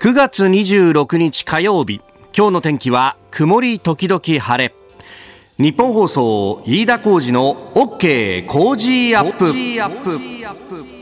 9月26日火曜日。今日の天気は曇り時々晴れ。日本放送飯田浩二の OK 工事アップ。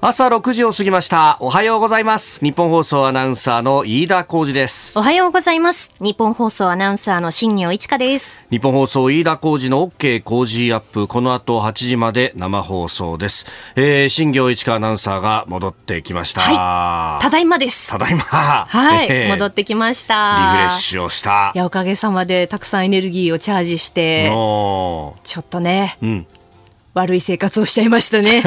朝6時を過ぎました。おはようございます。日本放送アナウンサーの飯田浩二です。おはようございます。日本放送アナウンサーの新業一華です。日本放送飯田浩二の OK 工事アップ。この後8時まで生放送です、えー、新業一華アナウンサーが戻ってきました、はい、ただいまです。ただいま。はい、えー、戻ってきました。リフレッシュをした。いやおかげさまでたくさんエネルギーをチャージして。ちょっとね、うん、悪い生活をしちゃいましたね。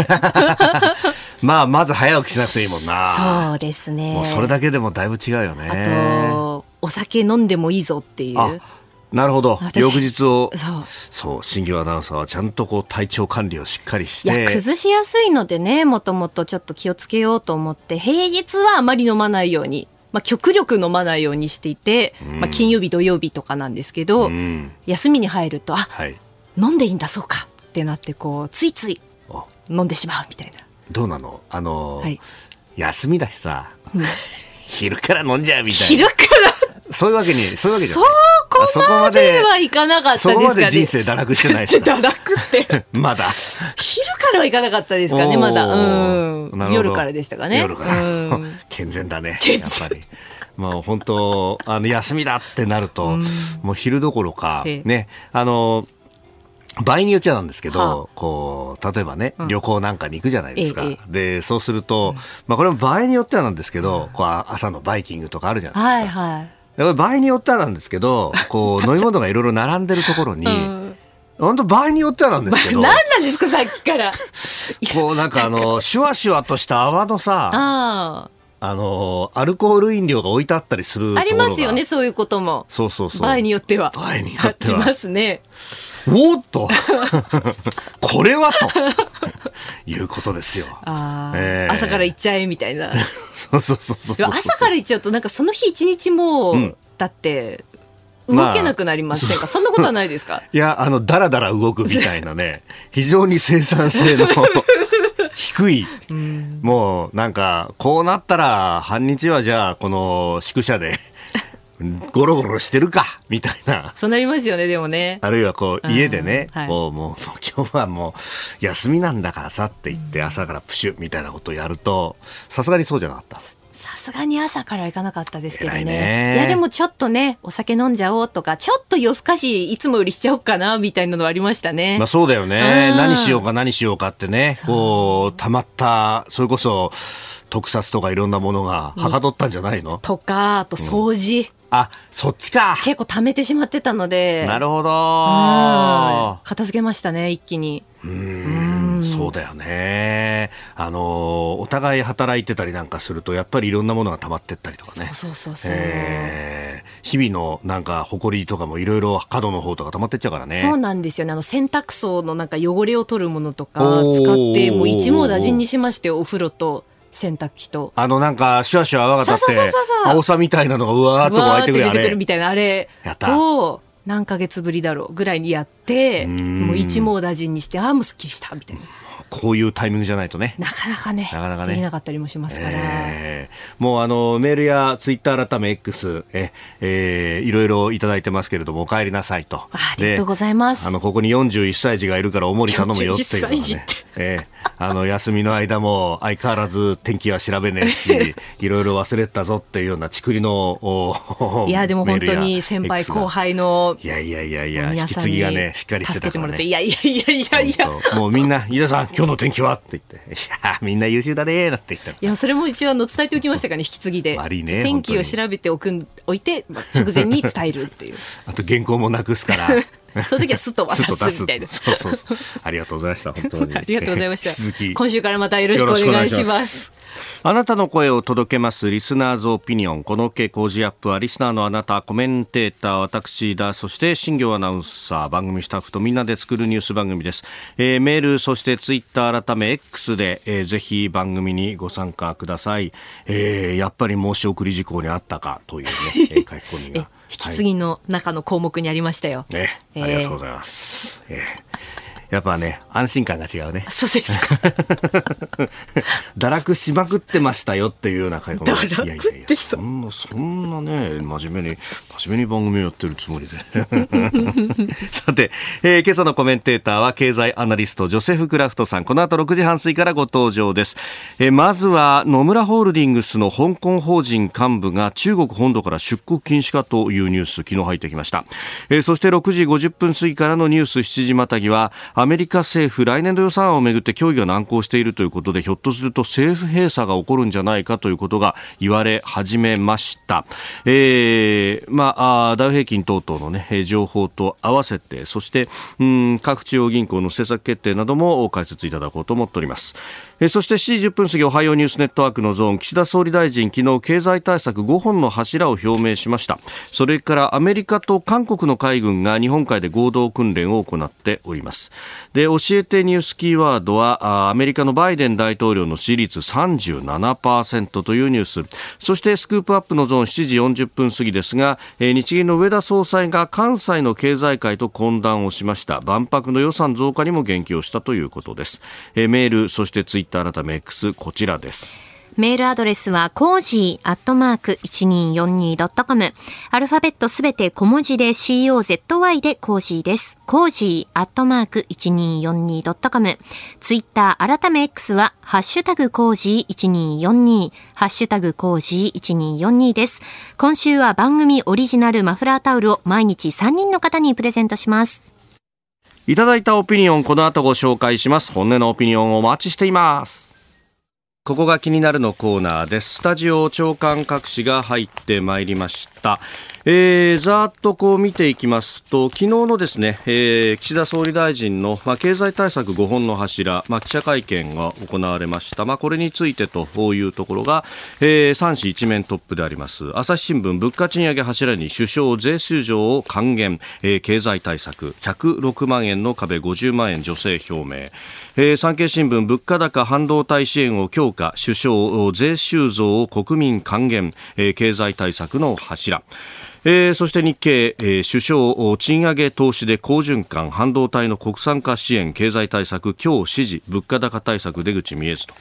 まあまず早起きしなくていいもんな。そうですね。もうそれだけでもだいぶ違うよね。あとお酒飲んでもいいぞっていう。なるほど。翌日をそう新業アナウンサーはちゃんとこう体調管理をしっかりして。いや崩しやすいのでねもともとちょっと気をつけようと思って。平日はあまり飲まないようにまあ、極力飲まないようにしていて、うん、まあ、金曜日土曜日とかなんですけど、うん、休みに入るとあ、はい、飲んでいいんだそうかってなってこうついつい飲んでしまうみたいなどうなの？あの、はい、休みだしさ、うん、昼から飲んじゃうみたいな。昼から？そういうわけに、そういうわけじゃない。そこまではいかなかったですかね。そこまで人生堕落してないですか？堕落って。まだ。昼からはいかなかったですかね、まだ。うん。夜からでしたかね。夜から。健全だね。やっぱり。まあ本当、あの、休みだってなると、もう昼どころか、ね、あの、場合によっちゃなんですけど、はあ、こう例えばね、旅行なんかに行くじゃないですか、ええ、でそうすると、うん、まあ、これも場合によってはなんですけど、うん、こう朝のバイキングとかあるじゃないですか。はいはい、場合によってはなんですけどこう 飲み物がいろいろ並んでるところに、うん本当場合によってはなんですけど。何なんですか、さっきから。こうなんかあの、シュワシュワとした泡のさ、ああの、アルコール飲料が置いてあったりするありますよね、そういうことも。そうそうそう。場合によっては。場合によっては。ありますね。おっと。これは？と。いうことですよ。えー、朝から行っちゃえみたいな。そうそうそうそう朝から行っちゃうとなんかその日一日も、うん、だって動けなくなりませんか、まあ、そんなことはないですか？いやあのだらだら動くみたいなね。非常に生産性の低い、うん、もうなんかこうなったら半日はじゃあこの宿舎でゴロゴロしてるかみたいな。そうなりますよね、でもね。あるいはこう、家でね、はい、こう、もう、今日はもう、休みなんだからさって言って、朝からプシュみたいなことをやると、さすがにそうじゃなかった。さすがに朝から行かなかったですけどね。ねいやでもちょっとね、お酒飲んじゃおうとか、ちょっと夜更かしいつもよりしちゃおうかな、みたいなのはありましたね。まあそうだよね。何しようか何しようかってね、こう、たまった、それこそ、特撮とかいろんなものがはかどったんじゃないの、とか、あと掃除。うんあ、そっちか。結構溜めてしまってたので。なるほど。片付けましたね、一気に。うん、そうだよね。あの、お互い働いてたりなんかすると、やっぱりいろんなものが溜まってったりとかね。そうそうそうえー、日々のなんか、埃とかもいろいろ角の方とか溜まってっちゃうからね。そうなんですよね。あの、洗濯槽のなんか汚れを取るものとか使って、もう一網打尽にしまして、お風呂と。洗濯機と。あのなんか、シュワシュワ泡が立って、青さみたいなのがうわーっと湧いてくる出てくるみたいな、あれを何ヶ月ぶりだろうぐらいにやって、もう一網打尽にして、ああ、もうすっきりしたみたいな。こういうタイミングじゃないとね。なかなかね。なかなかね。できなかったりもしますから。えー、もうあの、メールやツイッター改め X、え、えー、いろいろいただいてますけれども、お帰りなさいと。ありがとうございます。あの、ここに41歳児がいるからおもり頼むよっていうのがね。えー、あの、休みの間も相変わらず天気は調べねえし、いろいろ忘れたぞっていうようなちくりの、いや、でも本当に先輩後輩の、いやいやいやいや、引き継ぎがね、しっかりしてたからね。いやいやいやいやいや。もうみんな、飯田さん、今日の天気は？って言って、いや、みんな優秀だねーって言ったいや、それも一応あの伝えておきましたかね、引き継ぎで。ね。天気を調べておくおいて、直前に伝えるっていう。あと原稿もなくすから。その時はすっと渡すみたいな。そうそうありがとうございました、本当に。ありがとうございました。今週からまたよろしくお願いします。あなたの声を届けますリスナーズオピニオン。この傾向ジアップはリスナーのあなた、コメンテーター、私だ、そして新業アナウンサー、番組スタッフとみんなで作るニュース番組です。えー、メール、そしてツイッター改め X で、えー、ぜひ番組にご参加ください。えー、やっぱり申し送り事項にあったかというね、えー、書き込みが。引き継ぎの中の項目にありましたよ。ね、ありがとうございます。えーやっぱね、安心感が違うね。そうですか。堕落しまくってましたよっていうような会話堕落ってそんな、そんなね、真面目に、真面目に番組をやってるつもりで。さて、えー、今朝のコメンテーターは経済アナリスト、ジョセフ・クラフトさん。この後6時半過ぎからご登場です。えー、まずは、野村ホールディングスの香港法人幹部が中国本土から出国禁止かというニュース、昨日入ってきました。えー、そして6時50分過ぎからのニュース7時またぎは、アメリカ政府来年度予算案をめぐって協議が難航しているということでひょっとすると政府閉鎖が起こるんじゃないかということが言われ始めました、えー、まあ、ダウ平均等々の、ね、情報と合わせてそしてうん各中央銀行の政策決定なども解説いただこうと思っております。えそして7時10分過ぎおはようニュースネットワークのゾーン岸田総理大臣昨日経済対策5本の柱を表明しました。それからアメリカと韓国の海軍が日本海で合同訓練を行っております。で教えてニュースキーワードはアメリカのバイデン大統領の支持率37%というニュース。そしてスクープアップのゾーン7時40分過ぎですが日銀の植田総裁が関西の経済界と懇談をしました。万博の予算増加にも言及をしたということです。メールそしてツイッター改め X こちらです。メールアドレスは、コージーアットマーク 1242.com。アルファベットすべて小文字で COZY でコージーです。コージーアットマーク 1242.com。ツイッター改め X は、ハッシュタグコージー1242。ハッシュタグコージー1242です。今週は番組オリジナルマフラータオルを毎日3人の方にプレゼントします。いただいたオピニオン、この後ご紹介します。本音のオピニオンをお待ちしています。ここが気になるのコーナーです。スタジオ長官各紙が入ってまいりました。えー、ざーっとこう見ていきますと、昨日のですね、えー、岸田総理大臣の、まあ、経済対策5本の柱、まあ、記者会見が行われました。まあ、これについてというところが、えー、3紙一面トップであります。朝日新聞、物価賃上げ柱に首相税収上を還元、えー、経済対策、106万円の壁50万円助成表明。えー、産経新聞、物価高半導体支援を強化、首相税収増を国民還元、えー、経済対策の柱。えー、そして日経、えー、首相賃上げ投資で好循環半導体の国産化支援経済対策今日指示物価高対策出口見えずと。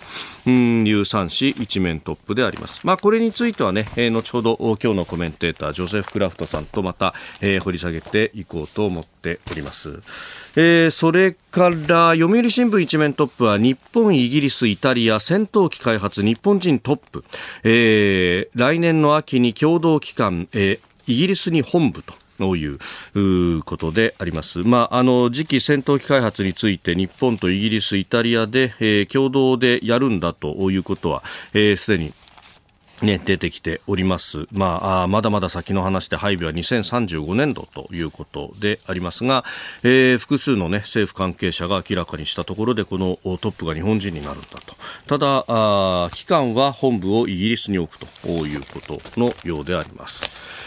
うんいう3紙一面トップであります、まあ、これについてはね、えー、後ほど今日のコメンテータージョセフ・クラフトさんとまた、えー、掘り下げていこうと思っております、えー、それから読売新聞一面トップは日本、イギリス、イタリア戦闘機開発日本人トップ、えー、来年の秋に共同機関、えーイギリスに本部と。ということであります。まあ、あの、次期戦闘機開発について日本とイギリス、イタリアで、えー、共同でやるんだということは、す、えー、で、にね、出てきております。まあ、まだまだ先の話で配備は2035年度ということでありますが、えー、複数のね、政府関係者が明らかにしたところで、このトップが日本人になるんだと。ただ、あ期間は本部をイギリスに置くということのようであります。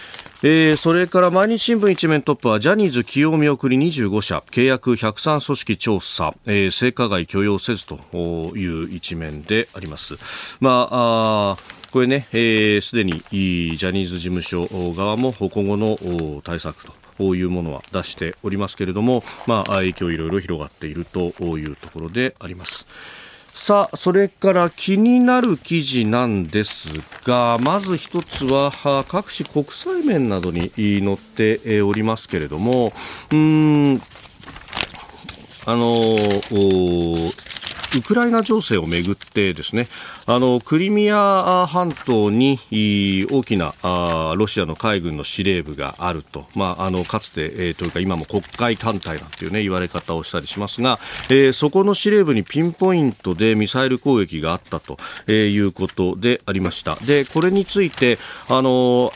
えー、それから毎日新聞一面トップはジャニーズ起用見送り25社契約103組織調査、えー、性加害許容せずという一面であります。まああこれね、す、えー、で、にジャニーズ事務所側も今後の対策というものは出しておりますけれども、まあ、影響いろいろ広がっているというところであります。さあ、それから気になる記事なんですが、まず一つは各種国際面などに載っておりますけれども、うん、あのウクライナ情勢をめぐってですねあのクリミア半島に大きなロシアの海軍の司令部があると、まあ、あのかつて、えー、というか今も黒海艦隊なんていう、ね、言われ方をしたりしますが、えー、そこの司令部にピンポイントでミサイル攻撃があったと、いうことでありました。でこれについてあの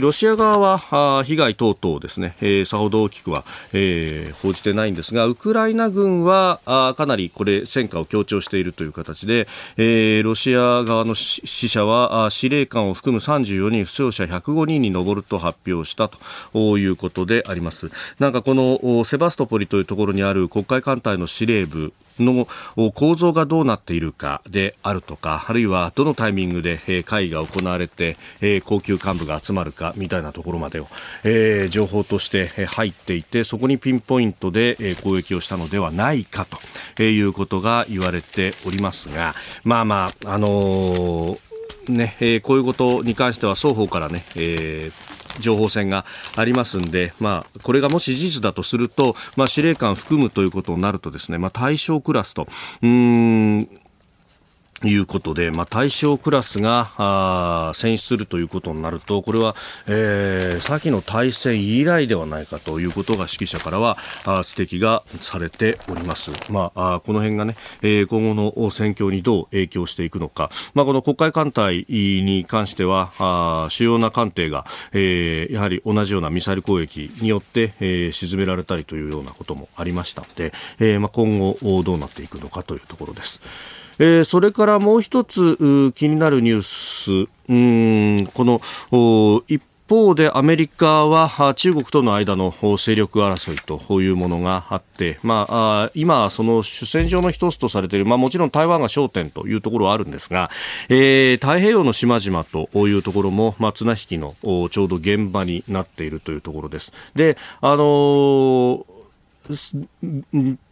ロシア側は被害等々ですね、えー、さほど大きくは、えー、報じてないんですが、ウクライナ軍はあかなりこれ戦果を強調しているという形で、えー、ロシア側の死者は司令官を含む34人、負傷者105人に上ると発表したということであります。なんかこのセバストポリというところにある黒海艦隊の司令部の構造がどうなっているかであるとか、あるいはどのタイミングで会議が行われて、高級幹部が集まるかみたいなところまでを、え、情報として入っていて、そこにピンポイントで攻撃をしたのではないかということが言われておりますが、まあまあ、あのーね、えー、こういうことに関しては双方からね、えー、情報戦がありますんで、まあ、これがもし事実だとすると、まあ、司令官含むということになるとですね、まあ、対象クラスと、うん、いうことで、まあ、対象クラスがあ選出するということになると、これは、えー、先の対戦以来ではないかということが指揮者からはあ指摘がされております。まあ、あこの辺がね、えー、今後の戦況にどう影響していくのか、まあ、この国会艦隊に関しては、あ主要な艦艇が、えー、やはり同じようなミサイル攻撃によって、えー、沈められたりというようなこともありましたので、えーまあ、今後どうなっていくのかというところです。えー、それからもう一つ気になるニュースうんこの一方でアメリカは中国との間の勢力争いというものがあって、まあ、今、その主戦場の一つとされている、まあ、もちろん台湾が焦点というところはあるんですが、えー、太平洋の島々というところも、まあ、綱引きのちょうど現場になっているというところです。で、あのー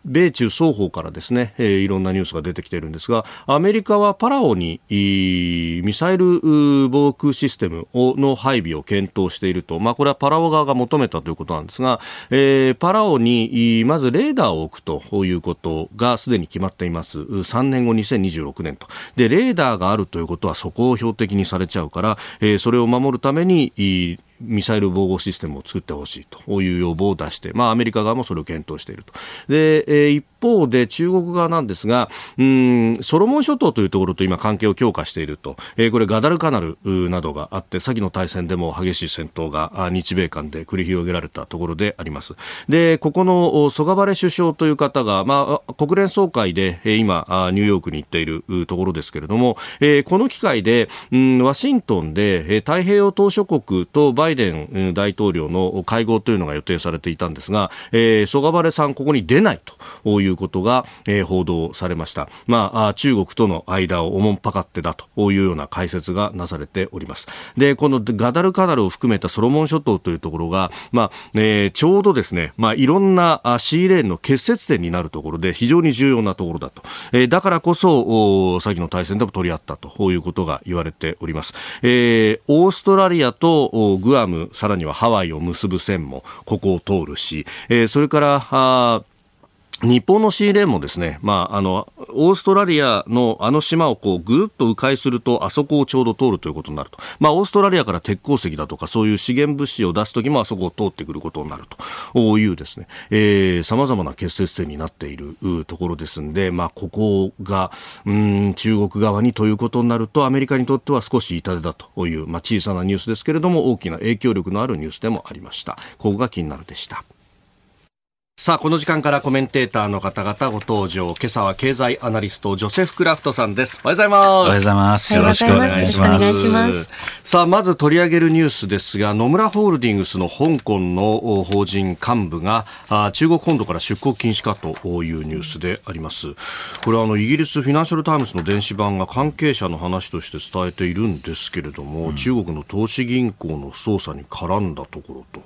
米中双方からですね、えー、いろんなニュースが出てきているんですが、アメリカはパラオにミサイル防空システムの配備を検討していると、まあ、これはパラオ側が求めたということなんですが、えー、パラオにまずレーダーを置くということがすでに決まっています。3年後2026年と。で、レーダーがあるということはそこを標的にされちゃうから、えー、それを守るためにミサイル防護システムを作ってほしいという要望を出して、まあ、アメリカ側もそれを検討していると。で、えー、一方で中国側なんですが、うん、ソロモン諸島というところと今関係を強化していると。えー、これガダルカナルなどがあって、先の大戦でも激しい戦闘が日米間で繰り広げられたところであります。で、ここのソガバレ首相という方が、まあ、国連総会で今、ニューヨークに行っているところですけれども、えー、この機会で、うん、ワシントンで太平洋島諸国とバイバイデン大統領の会合というのが予定されていたんですが、えー、ソガバレさんここに出ないということが、えー、報道されました。まあ、中国との間をおもんぱかってだというような解説がなされております。で、このガダルカナルを含めたソロモン諸島というところが、まあ、えー、ちょうどですね、まあ、いろんなシーレーンの結節点になるところで非常に重要なところだと。えー、だからこそ、先の対戦でも取り合ったということが言われております。えー、オーストラリアとグアム、さらにはハワイを結ぶ線もここを通るし、えー、それから、日本のシーレーンもですね、まあ、あの、オーストラリアのあの島をこうぐるっと迂回すると、あそこをちょうど通るということになると。まあ、オーストラリアから鉄鉱石だとか、そういう資源物資を出すときもあそこを通ってくることになるというですね、えー、様々な結節点になっているところですんで、まあ、ここが、うん、中国側にということになると、アメリカにとっては少し痛手だという、まあ、小さなニュースですけれども、大きな影響力のあるニュースでもありました。ここが気になるでした。さあ、この時間からコメンテーターの方々ご登場。今朝は経済アナリスト、ジョセフ・クラフトさんです。おはようございます。おはようございます。よろしくお願いします。ますさあ、まず取り上げるニュースですが、野村ホールディングスの香港の法人幹部が、あ中国本土から出国禁止かというニュースであります。これはあの、イギリスフィナンシャルタイムズの電子版が関係者の話として伝えているんですけれども、うん、中国の投資銀行の捜査に絡んだところと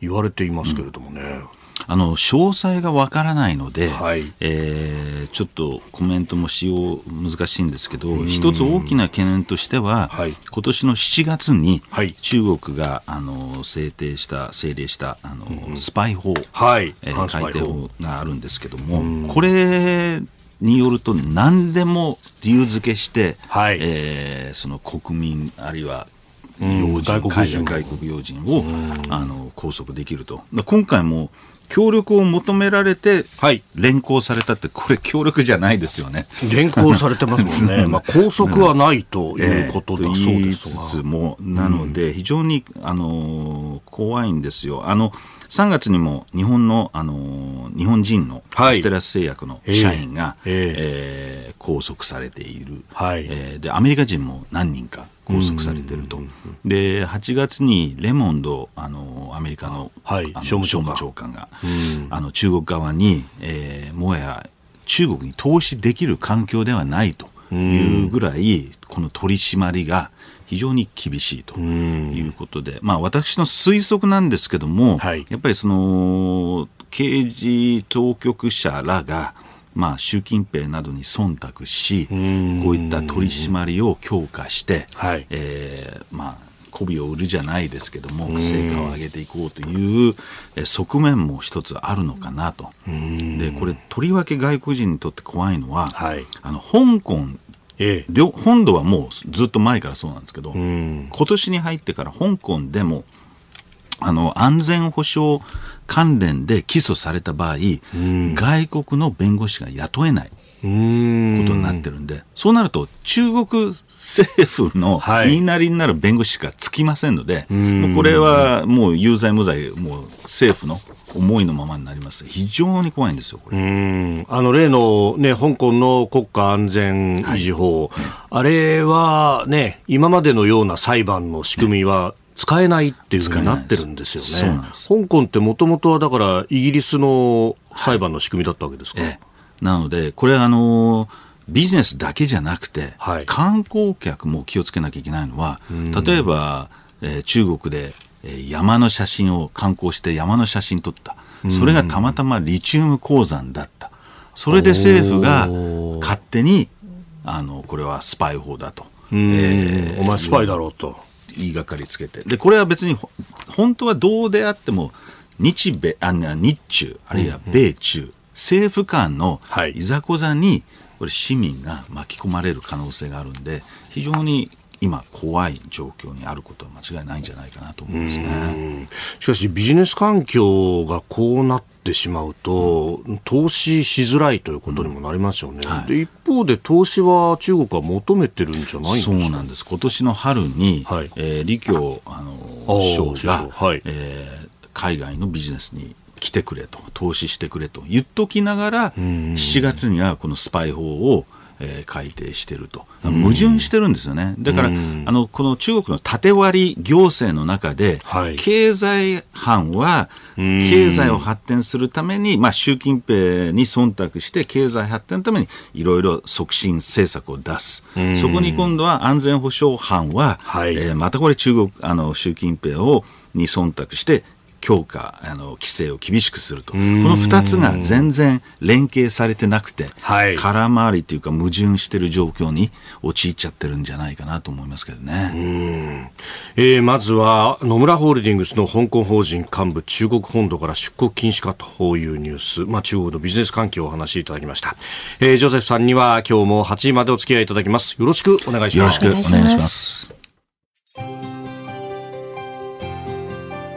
言われていますけれどもね。うんあの詳細がわからないので、はい、えー、ちょっとコメントもしよう難しいんですけど、一つ大きな懸念としては、はい、今年の7月に中国があの制定した、政令したあの、スパイ法、はい。えー、改定法があるんですけども、これによると何でも理由付けして、はい、えー、その国民あるいは要人、外国人外国要人をあの拘束できると。今回も協力を求められて、連行されたって、これ、協力じゃないですよね。連行されてますもんね、まあ、拘束はないということだそうですが、えー、つつも、なので、非常に、あの怖いんですよ。あの3月にも日本の、あの日本人のアステラス製薬の社員が、えー、えー、拘束されている、はい。えー、で、アメリカ人も何人か拘束されていると、で8月にレモンド、あのアメリカの,、はい、の商務長官。が、あの中国側に、えー、もや中国に投資できる環境ではないというぐらい、この取り締まりが非常に厳しいということで、まあ、私の推測なんですけども、はい、やっぱりその刑事当局者らが、まあ、習近平などに忖度し、こういった取り締まりを強化して、はい、えー、まあ、媚びを売るじゃないですけども、成果を上げていこうという側面も一つあるのかなと。で、これ、とりわけ外国人にとって怖いのは、はい、あの香港ええ、本土はもうずっと前からそうなんですけど、今年に入ってから香港でもあの安全保障関連で起訴された場合、外国の弁護士が雇えない。ことになってるんで、そうなると中国政府の言いなりになる弁護士しかつきませんので、はい、もうこれはもう有罪無罪、もう政府の思いのままになります。非常に怖いんですよ、これ。あの例の、ね、香港の国家安全維持法、はいね、あれはね、今までのような裁判の仕組みは、使えないっていうふうになってるんですよね。香港ってもともとはだからイギリスの裁判の仕組みだったわけですか、はいええ、なので、これあのビジネスだけじゃなくて、はい、観光客も気をつけなきゃいけないのは、例えば、えー、中国で、えー、山の写真を観光して山の写真撮った。それがたまたまリチウム鉱山だった。それで政府が勝手に、あの、これはスパイ法だと。えー、お前スパイだろうと。言いがかりつけて。で、これは別に、本当はどうであっても、日米、あ日中、あるいは米中、うん。うん、政府間のい。ざこざに、これ市民が巻き込まれる可能性があるんで、非常に今、怖い状況にあることは間違いないんじゃないかなと思いますね。しかし、ビジネス環境がこうなってしまうと、投資しづらいということにもなりますよね、うんはい、で一方で投資は中国は求めてるんじゃないそうなんです、今年の春に、はい、えー、李強あの首相が、はい、えー、海外のビジネスに来てくれと、投資してくれと言っときながら、7月にはこのスパイ法をえー、改定していると、矛盾してるんですよね、だから、あのこの中国の縦割り行政の中で、はい、経済班は経済を発展するために、まあ、習近平に忖度して、経済発展のためにいろいろ促進政策を出す、そこに今度は安全保障班は、はい、えー、またこれ、中国、あの習近平をに忖度して、強化、あの規制を厳しくすると、この2つが全然連携されてなくて、はい、空回りというか、矛盾している状況に陥っちゃってるんじゃないかなと思いますけどね、えー、まずは野村ホールディングスの香港法人幹部、中国本土から出国禁止かというニュース、まあ、中国のビジネス環境をお話しいただきました、えー、ジョセフさんには今日も8時までお付き合いいただきます。よろしくお願いします。よろしくお願いします。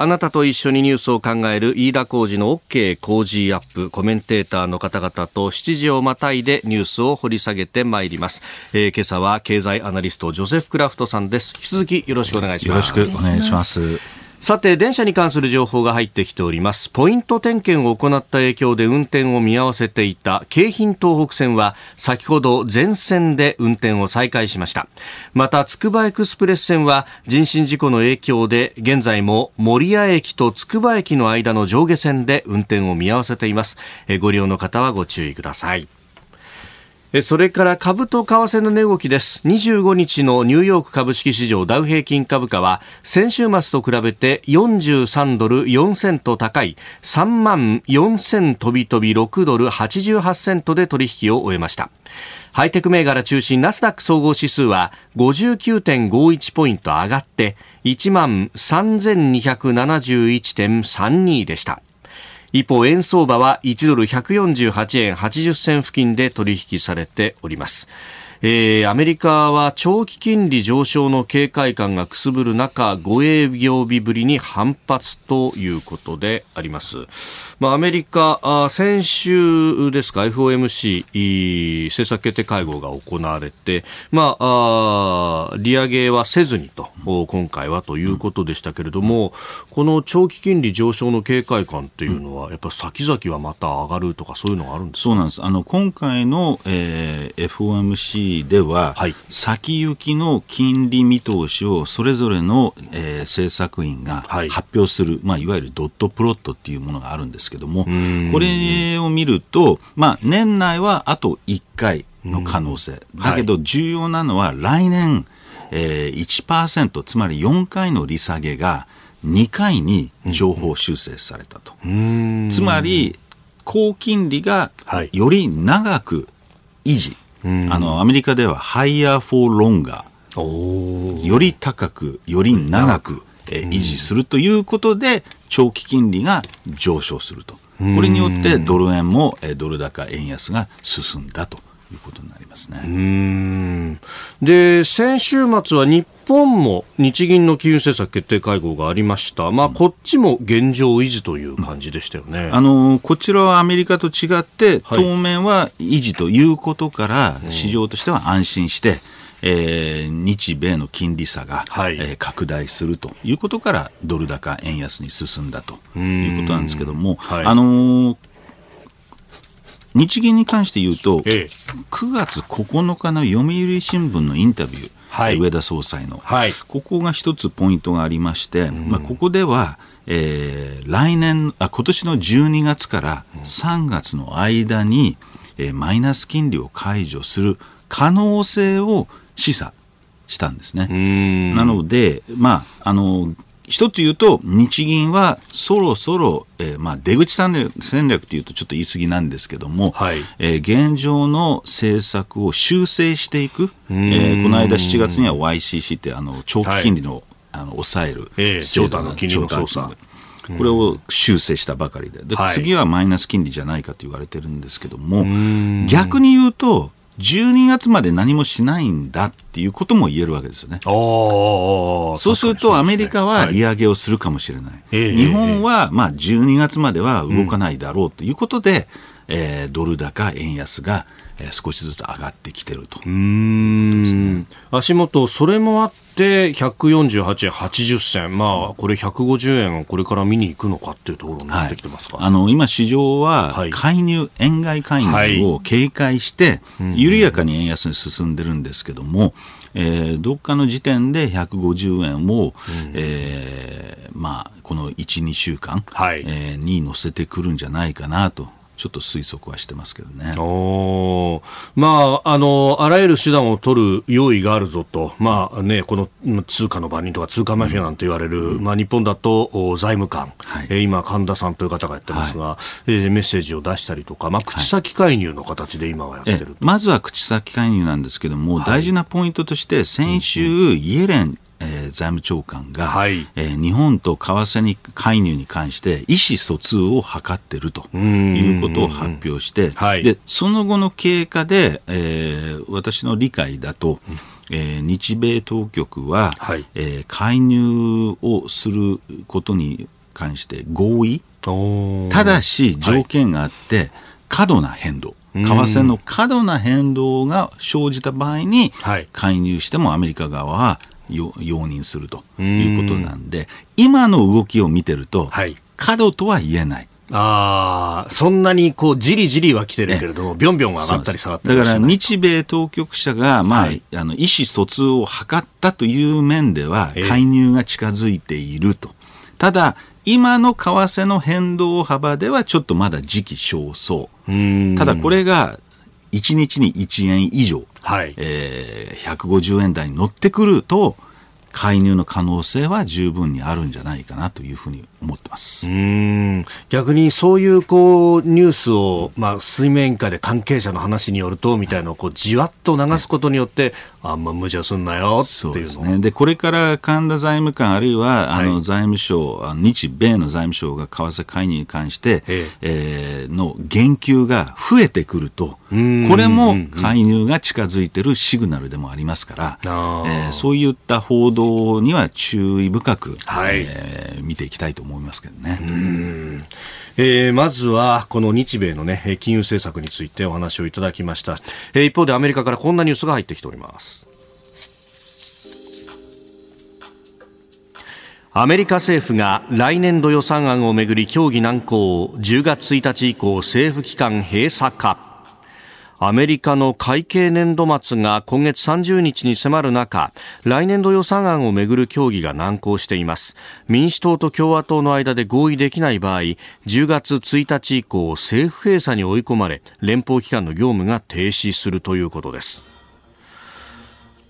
あなたと一緒にニュースを考える飯田浩二の OK 工事アップ。コメンテーターの方々と7時をまたいでニュースを掘り下げてまいります、えー、今朝は経済アナリストジョセフ・クラフトさんです。引き続きよろしくお願いします。よろしくお願いします。さて電車に関する情報が入ってきております。ポイント点検を行った影響で運転を見合わせていた京浜東北線は先ほど全線で運転を再開しました。またつくばエクスプレス線は人身事故の影響で現在も守谷駅とつくば駅の間の上下線で運転を見合わせています。ご利用の方はご注意ください。それから株と為替の値動きです。25日のニューヨーク株式市場ダウ平均株価は先週末と比べて43ドル4セント高い3万4000飛び飛び6ドル88セントで取引を終えました。ハイテク銘柄中心ナスダック総合指数は59.51ポイント上がって1万3271.32でした。一方、円相場は1ドル148円80銭付近で取引されております。えー、アメリカは長期金利上昇の警戒感がくすぶる中5営業日ぶりに反発ということであります、まあ、アメリカあ先週ですか FOMC 政策決定会合が行われて、まあ、あ利上げはせずにと今回はということでしたけれどもこの長期金利上昇の警戒感というのはやっぱり先々はまた上がるとかそういうのがあるんですそうなんです。あの今回の、えー、FOMC では、はい、先行きの金利見通しをそれぞれの、えー、政策員が発表する、はいまあ、いわゆる dot plot っていうものがあるんですけども、これを見ると、まあ、年内はあと1回の可能性。だけど重要なのは来年、えー、1%、つまり4回の利下げが2回に上方修正されたと。つまり、高金利がより長く維持。あのアメリカでは higher for longer。より高くより長く、え維持するということで長期金利が上昇すると。これによってドル円もドル高円安が進んだということになりますね。で、先週末は日本も日銀の金融政策決定会合がありました。まあ、こっちも現状維持という感じでしたよね。あの、こちらはアメリカと違って、当面は維持ということから、市場としては安心して、えー、日米の金利差が、はい、えー、拡大するということからドル高円安に進んだということなんですけども、はい、あのー、日銀に関して言うと、ええ、9月9日の読売新聞のインタビュー、はい、上田総裁の、はい、ここが一つポイントがありまして、うん、まあ、ここでは、えー、来年あ今年の12月から3月の間に、えー、マイナス金利を解除する可能性を示唆したんですね。なので、まあ、あの一つ言うと、日銀はそろそろ、えー、まあ出口戦略というとちょっと言い過ぎなんですけども、はい、えー、現状の政策を修正していく、えー、この間7月には YCC ってあの長期金利の,、あの抑える、えー、長短の金利の操作。これを修正したばかりで。で、はい、次はマイナス金利じゃないかと言われてるんですけども、逆に言うと、12月まで何もしないんだっていうことも言えるわけですよね。そうするとアメリカは利上げをするかもしれない。はい、日本はまあ12月までは動かないだろうということで、うん、えー、ドル高円安が少しずつ上がってきてると、ね、足元、それもあって148円80銭、まあ、これ150円をこれから見に行くのかっていうところになってきてますか、はい、あの今、市場は介入、はい、円買い介入を警戒して、緩やかに円安に進んでるんですけども、えー、どっかの時点で150円を、うん、えー、まあ、この1、2週間、はい、えー、に乗せてくるんじゃないかなとちょっと推測はしてますけどね。おまあ、あの、あらゆる手段を取る用意があるぞと、まあね、この通貨の番人とか通貨マフィアなんて言われる、うん、まあ日本だと財務官、はい、え今、神田さんという方がやってますが、はい、えー、メッセージを出したりとか、まあ口先介入の形で今はやってる、はい、まずは口先介入なんですけども、大事なポイントとして、先週、イエレンえー、財務長官が、はい、えー、日本と為替に介入に関して意思疎通を図っているということを発表して、はい、でその後の経過で、えー、私の理解だと、えー、日米当局は、はい、えー、介入をすることに関して合意？ただし条件があって、はい、過度な変動。為替の過度な変動が生じた場合に介入してもアメリカ側は容認するということなんで、今の動きを見てると、はい、過度とは言えない。ああ、そんなにこう、じりじりは来てるけれども、びょんびょん上がったり下がったりだから、日米当局者が、まあ、はい、あの、意思疎通を図ったという面では、介入が近づいていると。ただ、今の為替の変動幅ではちょっとまだ時期尚早。ただこれが1日に1円以上、はい。えー、150円台に乗ってくると、介入の可能性は十分にあるんじゃないかなというふうに思ってます。うん。逆にそういうこうニュースを、まあ、水面下で関係者の話によるとみたいなのをこうじわっと流すことによって、あんま無茶すんなよっていうの。で、ね、これから神田財務官あるいはあの財務省、はい、日米の財務省が為替介入に関して、ええ。ー、の言及が増えてくるとこれも介入が近づいてるシグナルでもありますから、えー、そういった報道には注意深く、はい、えー、見ていきたいと思いますけどね。えー、まずはこの日米の、ね、金融政策についてお話をいただきました、えー、一方でアメリカからこんなニュースが入ってきております。アメリカ政府が来年度予算案をめぐり協議難航10月1日以降政府機関閉鎖か。アメリカの会計年度末が今月30日に迫る中来年度予算案をめぐる協議が難航しています。民主党と共和党の間で合意できない場合10月1日以降政府閉鎖に追い込まれ連邦機関の業務が停止するということです。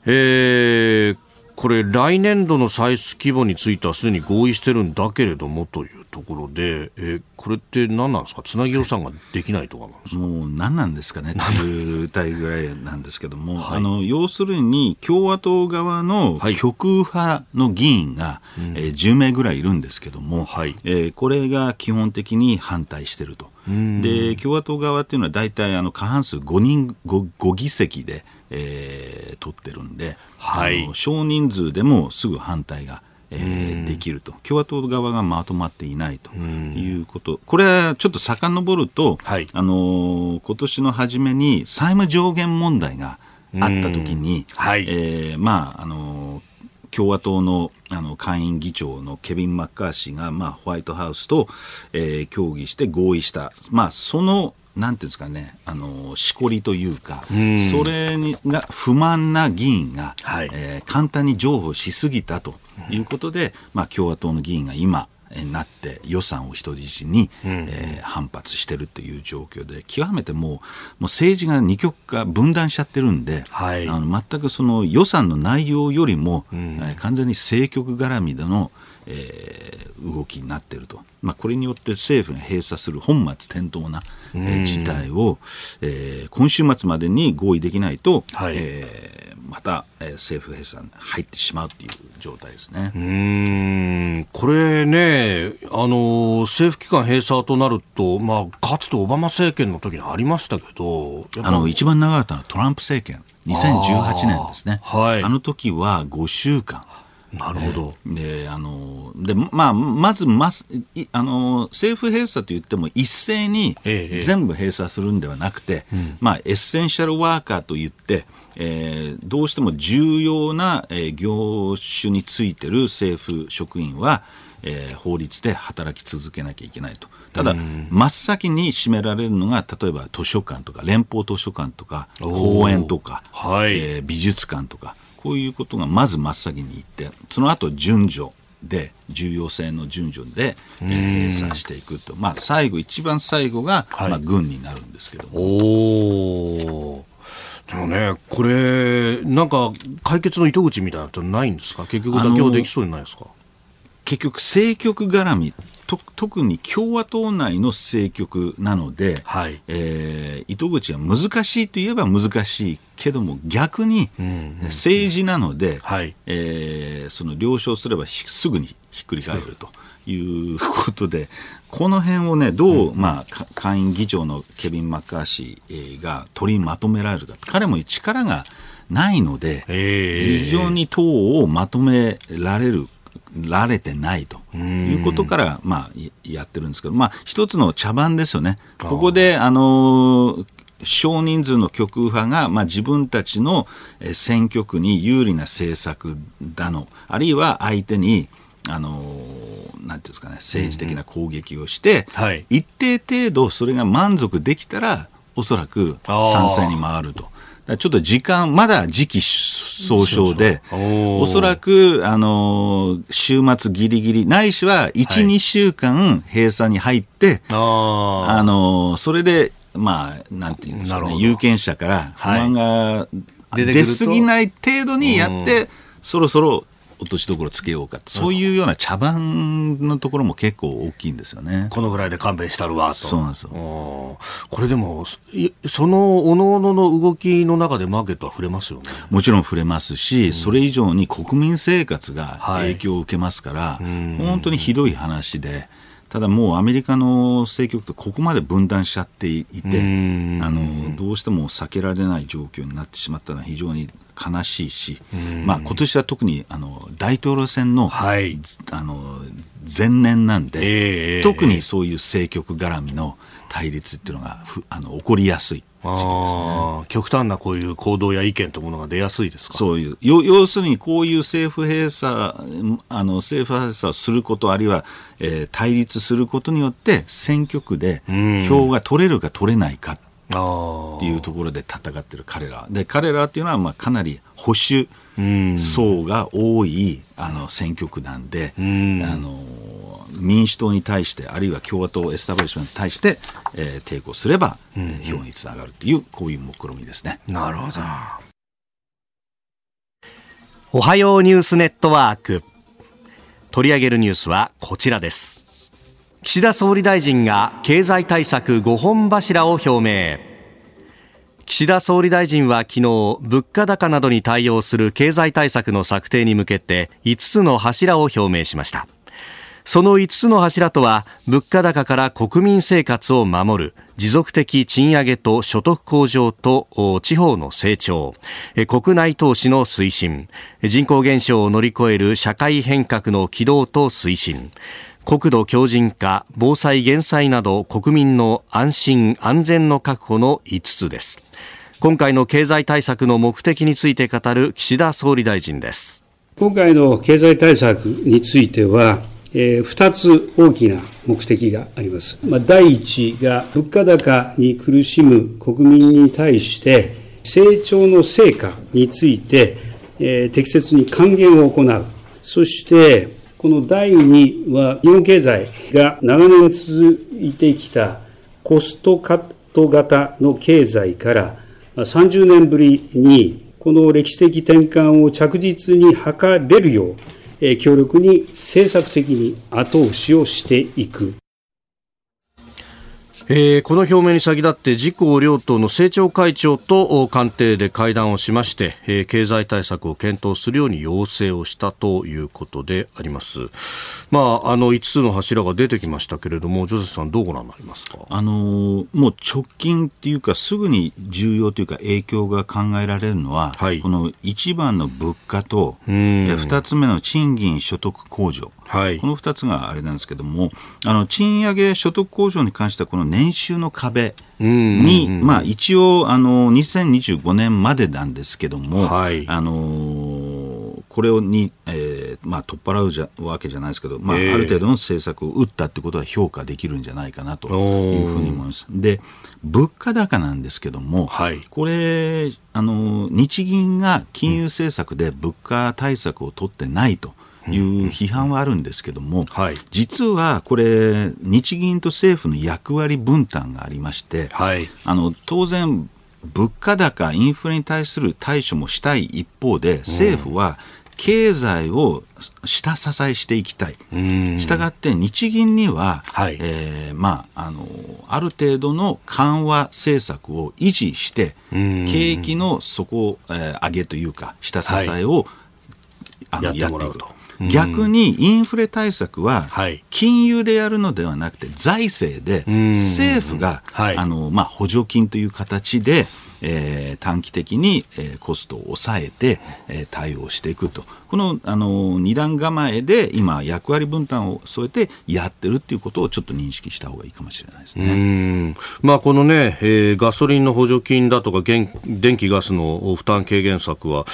えー、これ、来年度の歳出規模についてはすでに合意してるんだけれどもという。ところで、えー、これって何なんですか、つなぎ予算ができないとかもう何なんですかね？という歌いぐらいなんですけども、はい、あの要するに共和党側の極右派の議員が、はい、えー、10名ぐらいいるんですけども、はい、えー、これが基本的に反対してると。で共和党側っていうのは大体あの過半数5人 5, 5議席で、えー、取ってるんで、はい、少人数でもすぐ反対が、えー、できると。共和党側がまとまっていないということ。これはちょっと遡ると、はい、あの今年の初めに債務上限問題があった時に、はい、えー、まああの共和党のあの下院議長のケビン・マッカーシーが、まあ、ホワイトハウスと、えー、協議して合意した、まあ、そのなんていうんですかね、あの、しこりというか、うそれにが不満な議員が、はい、えー、簡単に譲歩しすぎたということで、まあ、共和党の議員が今、なって予算を人質に、うん、えー、反発してるという状況で極めてもうもう政治が二極化分断しちゃってるんで、はい、あの全くその予算の内容よりも、うん、えー、完全に政局絡みでの、えー、動きになっていると、まあ、これによって政府が閉鎖する本末転倒な、えー、事態を、えー、今週末までに合意できないと、はい、えー、また、えー、政府閉鎖に入ってしまうという状態ですね。うん。これねあの、政府機関閉鎖となると、まあ、かつてオバマ政権の時にありましたけどあの一番長かったのはトランプ政権。2018年ですね。はい、あの時は5週間。なるほど。で、あの、で、まあ、まず、まず、あの、政府閉鎖といっても一斉に全部閉鎖するんではなくて、ええ、まあ、エッセンシャルワーカーといって、えー、どうしても重要な、えー、業種についてる政府職員は、えー、法律で働き続けなきゃいけないと。ただ、真っ先に占められるのが、例えば図書館とか、連邦図書館とか、公園とか、はい。えー、美術館とか、こういうことがまず真っ先に言ってその後順序で重要性の順序で計算していくと、まあ、最後一番最後が、はい、まあ、軍になるんですけども。おでもね、これ、なんか解決の糸口みたいなのないんですか、結局、妥協できそうにないですか？結局、政局絡みと特に共和党内の政局なので、はい、えー、糸口は難しいといえば難しいけども逆に政治なので、はい、えー、その了承すればすぐにひっくり返ると。いうことで、この辺をね、どう、うん、まあ、下院議長のケビン・マッカーシーが取りまとめられるか。彼も力がないので、非常に党をまとめられるられてないと。いうことから、まあ、やってるんですけど、まあ、一つの茶番ですよね。ここで、あの少人数の極右派が、まあ、自分たちの選挙区に有利な政策だの、あるいは相手に、あのなんていうんですかね、政治的な攻撃をして、うんうん。はい、一定程度それが満足できたら、おそらく賛成に回ると。ちょっと時間、まだ時期尚早で、おそらく、あの、週末ギリギリ、ないしは1、はい、2週間閉鎖に入って、あの、それでまあ、なんていうんですかね、有権者から不満が出過ぎない程度にやって、そろそろ落としどころつけようかそういうような茶番のところも結構大きいんですよね。このぐらいで勘弁したるわと。そうなんですよ。これでも、その各々の動きの中でマーケットは触れますよね。もちろん触れますし、うん、それ以上に国民生活が影響を受けますから、はい、本当にひどい話で。ただもうアメリカの政局とここまで分断しちゃっていてあのどうしても避けられない状況になってしまったのは非常に悲しいし、まあ、今年は特にあの大統領選の,、はい、あの前年なんで、えー、特にそういう政局絡みの対立っていうのがふあの起こりやすい。あ極端なこういう行動や意見というものが出やすいですか？そういう要するにこういう政府閉鎖あの政府閉鎖をすることあるいは、えー、対立することによって選挙区で票が取れるか取れないかっていうところで戦ってる彼ら。で彼らっていうのはまあかなり保守層が多いあの選挙区なんで、あの民主党に対してあるいは共和党エスタブリッシュメントに対して、えー、抵抗すれば、うん、票につながるというこういう目論みですね。なるほど。おはようニュースネットワーク。取り上げるニュースはこちらです岸田総理大臣が経済対策5本柱を表明。岸田総理大臣は昨日物価高などに対応する経済対策の策定に向けて5つの柱を表明しました。その5つの柱とは物価高から国民生活を守る持続的賃上げと所得向上と地方の成長国内投資の推進人口減少を乗り越える社会変革の起動と推進。国土強靭化、防災減災など国民の安心安全の確保の5つです。今回の経済対策の目的について語る岸田総理大臣です。今回の経済対策については、えー、2つ大きな目的があります。まあ、第一が物価高に苦しむ国民に対して成長の成果について、えー、適切に還元を行う。そしてこの第2は、日本経済が長年続いてきたコストカット型の経済から30年ぶりに、この歴史的転換を着実に図れるよう、強力に政策的に後押しをしていく。えー、この表明に先立って自公両党の政調会長と官邸で会談をしまして、えー、経済対策を検討するように要請をしたということであります。まあ、あの5つの柱が出てきましたけれども、ジョゼフさん、どうご覧になりますか、あのもう直近っていうか、すぐに重要というか、影響が考えられるのは、はい、この1番の物価と、2つ目の賃金所得控除。はい、この2つがあれなんですけども、あの賃上げ所得控除に関しては、この年収の壁に、まあ、一応あの、2025年までなんですけども、はい、あのこれをに、えーまあ、取っ払うじゃわけじゃないですけど、まあ、ある程度の政策を打ったってことは評価できるんじゃないかなというふうに思います。で物価高なんですけども、はい、これあの日銀が金融政策で物価対策を取ってないと。いう批判はあるんですけども、はい、実はこれ、日銀と政府の役割分担がありまして、はい、あの当然、物価高、インフレに対する対処もしたい一方で、政府は経済を下支えしていきたい。したがって日銀には、はい、えー、まあ、あの、ある程度の緩和政策を維持して、景気の底、えー、上げというか、下支えを、はい、あのやっていくと。逆にインフレ対策は金融でやるのではなくて財政で政府があのまあ補助金という形でえー、短期的に、えー、コストを抑えて、えー、対応していくと。この、あの、二段構えで今、役割分担を添えてやってるっていうことをちょっと認識した方がいいかもしれないですね。まあ、このね、えー、ガソリンの補助金だとか、電気ガスの負担軽減策は、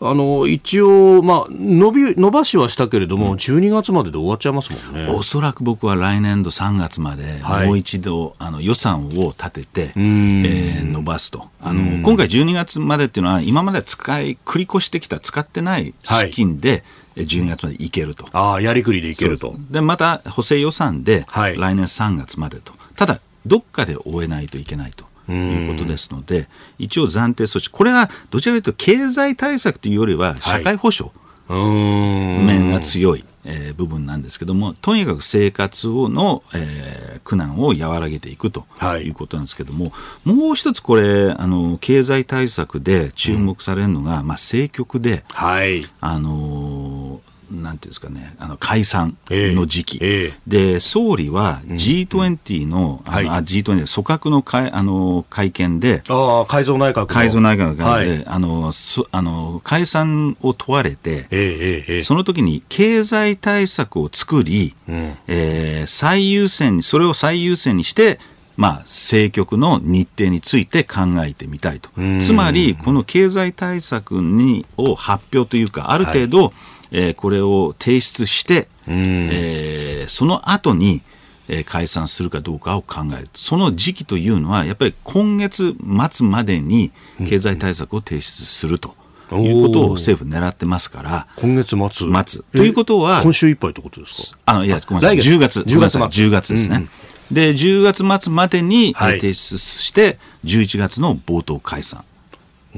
あの、一応、まあ、伸び、伸ばしはしたけれども、うん、12月までで終わっちゃいますもんね。おそらく僕は来年度3月まで、もう一度、あの、予算を立てて、えー、伸ばすと。あの、今回12月までっていうのは、今まで使い、繰り越してきた、使ってない資金で、12月までいけると。ああ、やりくりでいけると。で、また補正予算で、来年3月までと。ただ、どっかで終えないといけないと。いうことですので、一応暫定措置、これはどちらかというと経済対策というよりは社会保障、面が強い、えー、部分なんですけども、とにかく生活をの、えー、苦難を和らげていくとい。うことなんですけども、はい、もう一つこれ、あの経済対策で注目されるのが、うん、まあ、政局で、はい、あのーなんていうんですかね、あの解散の時期、えーえ。ー、で総理は G20 の,、うん、あの、はい、G20 組閣の会あの会見で、あ改造内閣改造内閣で、はい、あのあの解散を問われて、えー、その時に経済対策を作り、うん、えー、最優先に、それを最優先にして、まあ、政局の日程について考えてみたいと。つまり、この経済対策にを発表というか、ある程度、はいえー、これを提出して、えー、その後に、えー、解散するかどうかを考える。その時期というのは、やっぱり今月末までに経済対策を提出すると。いうことを政府狙ってますから。今月末？末。ということは。今週いっぱいってことですか？あの、いや、ごめんなさい。10月。10月末。10月ですね。うんうんで、10月末までに提出して、11月の冒頭解散。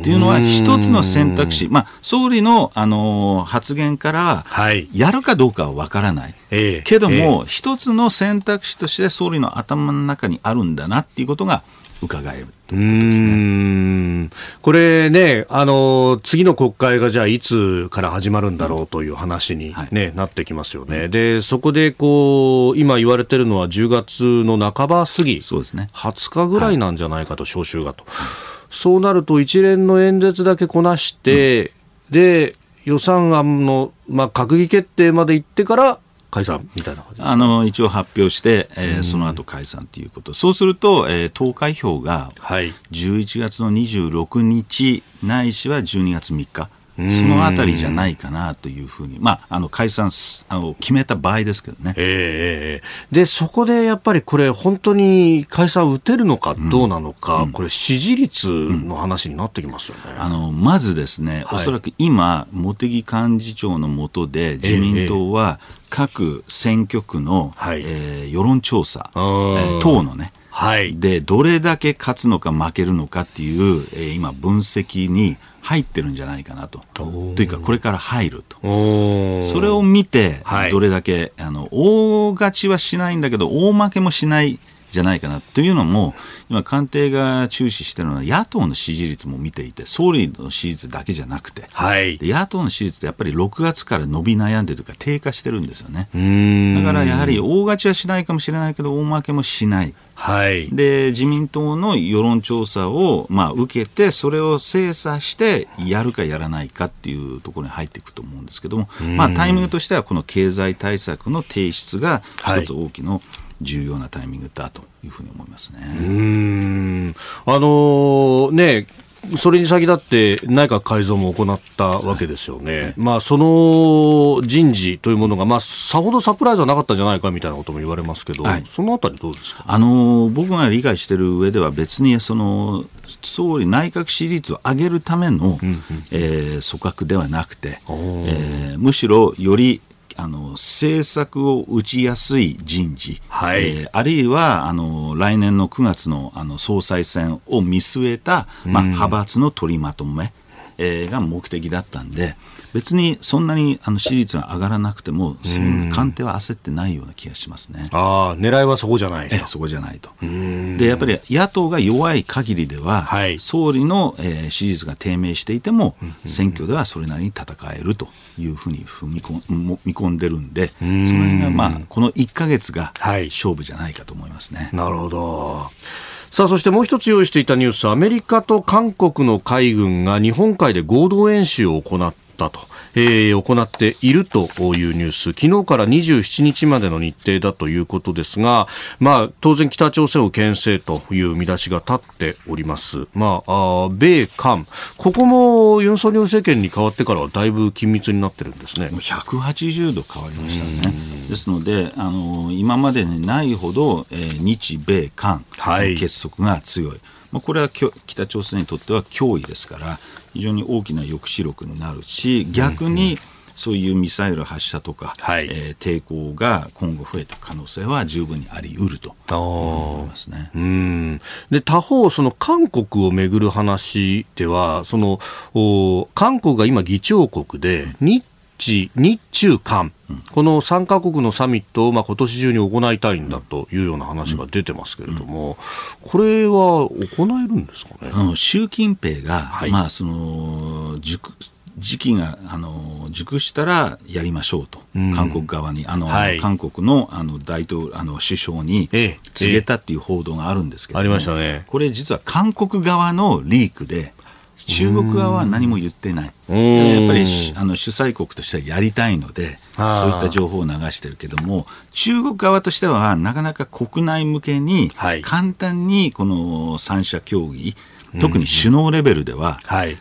っていうのは一つの選択肢、まあ、総理の、あのー、発言からやるかどうかは分からない、はい、けども、一、つの選択肢として総理の頭の中にあるんだなっていうことが伺えるということですね。これね、あの、次の国会がじゃあいつから始まるんだろうという話にね、はい、なってきますよね。で、そこでこう、今言われてるのは10月の半ば過ぎ、そうですね。20日ぐらいなんじゃないかと、召集がと。そうなると一連の演説だけこなして、うん、で、予算案の、まあ、閣議決定まで行ってから解散みたいな感じあの一応発表して、えー、その後解散ということ、そうすると、えー、投開票が11月の26日ないしは12月3日。そのあたりじゃないかなというふうに、まあ、あの解散あの決めた場合ですけどね、えー、でそこでやっぱりこれ、本当に解散打てるのかどうなのか、うん、これ、支持率の話になってきますよね、うん、あのまずですね、はい、おそらく今、茂木幹事長の下で、自民党は各選挙区の、えー、えー、世論調査、えー、党のね、はい、でどれだけ勝つのか負けるのかっていう、えー、今、分析に入ってるんじゃないかなと。というか、これから入ると。それを見て、どれだけ、はい、あの、大勝ちはしないんだけど、大負けもしないじゃないかなというのも、今、官邸が注視しているのは、野党の支持率も見ていて、総理の支持率だけじゃなくて、はい、野党の支持率ってやっぱり6月から伸び悩んでるというか、低下してるんですよね。だからやはり大勝ちはしないかもしれないけど、大負けもしない。はい、で自民党の世論調査を、まあ、受けてそれを精査してやるかやらないかっていうところに入っていくと思うんですけども、まあ、タイミングとしてはこの経済対策の提出が一つ大きな重要なタイミングだというふうに思いますね。うん。あのー、ねそれに先立って内閣改造も行ったわけですよね、はい、まあ、その人事というものが、まあ、さほどサプライズはなかったんじゃないかみたいなことも言われますけど、はい、そのあたりどうですか？あの僕が理解している上では、別にその総理、内閣支持率を上げるための、うんうん、えー、組閣ではなくて、えー、むしろよりあの政策を打ちやすい人事、はい。えー、あるいはあの来年の9月のあの総裁選を見据えた、まあ、派閥の取りまとめ、えー、が目的だったんで、別にそんなにあの支持率が上がらなくても、その官邸は焦ってないような気がしますね。ああ、狙いはそこじゃないえそこじゃないと。で、やっぱり野党が弱い限りでは、はい、総理の、えー、支持率が低迷していても、選挙ではそれなりに戦えるというふうに踏み込見込んでるんで、その辺が、まあ、この1か月が勝負じゃないかと思いますね。はい、なるほど。さあそしてもう一つ用意していたニュースアメリカと韓国の海軍が日本海で合同演習を行ったとえー、行っているというニュース。昨日から27日までの日程だということですが、まあ、当然北朝鮮を牽制という見出しが立っております、まあ、あ米韓。ここもユン・ソンニョル政権に変わってからはだいぶ緊密になってるんですね。180度変わりましたね。ですのであの今までにないほど、えー、日米韓の結束が強い、はいまあ、これは北朝鮮にとっては脅威ですから非常に大きな抑止力になるし逆にそういうミサイル発射とか、はい、えー、抵抗が今後増えていく可能性は十分にあり得ると思いますね。うん。で他方、その韓国をめぐる話では、そのお韓国が今、議長国で、日日、日中韓、この3か国のサミットをまあ今年中に行いたいんだというような話が出てますけれども、これは行えるんですかね？あの習近平が、はい、まあその熟時期があの熟したらやりましょうと、うん、韓国側に、あの、はい、韓国のあの大統あの首相に告げたっていう報道があるんですけど、ありましたね、これ、実は韓国側のリークで、中国側は何も言ってない、やっぱりあの主催国としてはやりたいので、そういった情報を流してるけども、中国側としてはなかなか国内向けに簡単にこの三者協議、特に首脳レベルでは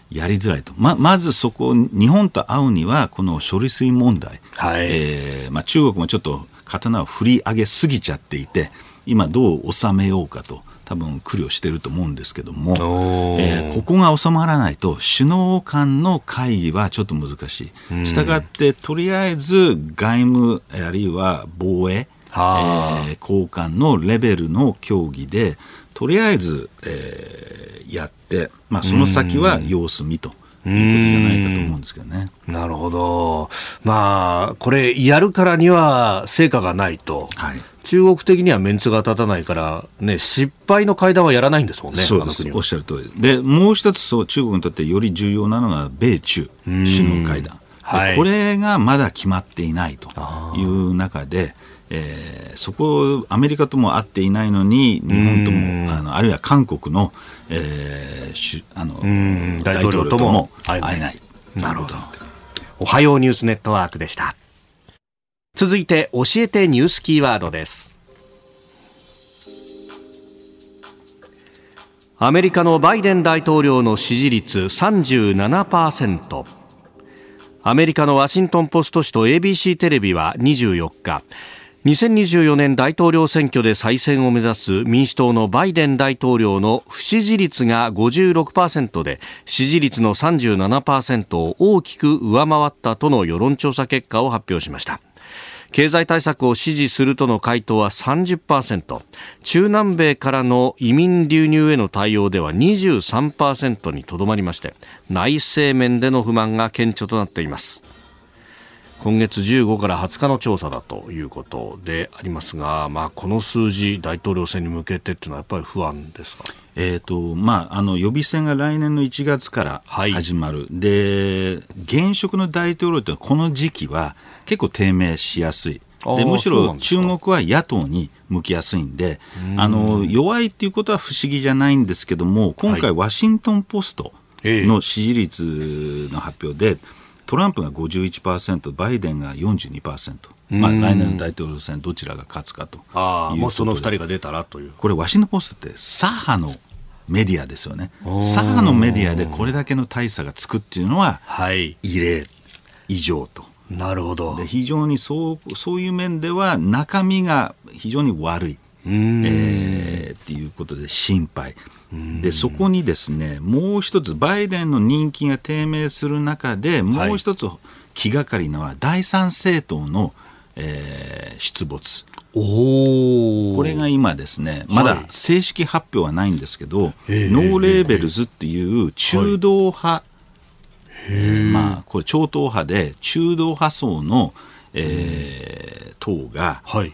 やりづらいと、ままずそこ、日本と会うには、この処理水問題、はい、えー、まあ、中国もちょっと刀を振り上げすぎちゃっていて、今、どう収めようかと。多分苦慮してると思うんですけども、えー、ここが収まらないと首脳間の会議はちょっと難しい。したがってとりあえず外務あるいは防衛、えー、交換のレベルの協議でとりあえず、えー、やって、まあ、その先は様子見と。いうことじゃないかと思うんですけどね。なるほど。まあ、これ、やるからには成果がないと。はい。中国的にはメンツが立たないから、ね、失敗の会談はやらないんですもんね、そうですおっしゃる通り。で、もう一つそう、中国にとってより重要なのが、米中首脳会談、はい、これがまだ決まっていないという中で、えー、そこ、アメリカとも会っていないのに、日本とも、あのあるいは韓国の,、えー、しあの大統領とも会えない。なるほど。おはようニュースネットワークでした。続いて教えてニュースキーワードです。アメリカのバイデン大統領の支持率37%アメリカのワシントン・ポスト紙と ABC テレビは24日。2024年大統領選挙で再選を目指す民主党のバイデン大統領の不支持率が56%で支持率の37%を大きく上回ったとの世論調査結果を発表しました。経済対策を支持するとの回答は30%中南米からの移民流入への対応では23%にとどまりまして内政面での不満が顕著となっています今月15から20日の調査だということでありますが、まあ、この数字、大統領選に向けてっていうのは、やっぱり不安ですか？えーとまあ、あの予備選が来年の1月から始まる、はい、で現職の大統領ってこの時期は結構低迷しやすい。でむしろ中国は野党に向きやすいんであの弱いっていうことは不思議じゃないんですけども今回、ワシントン・ポストの支持率の発表で、トランプが51%バイデンが42%。まあ、来年の大統領選どちらが勝つかとあもうその2人が出たらという。これワシントン・ポストって左派のメディアですよね。左派のメディアでこれだけの大差がつくっていうのは、異例、異常と。なるほど。で非常にそうそういう面では中身が非常に悪い。えー、っていうことで心配。でそこにですねもう一つバイデンの人気が低迷する中でもう一つ気がかりなのは第三政党の、えー、出没これが今ですねまだ正式発表はないんですけど、はい、ノーレーベルズっていう中道派、はい、えー、まあ、これ超党派で中道派層の、えー、党が、はい、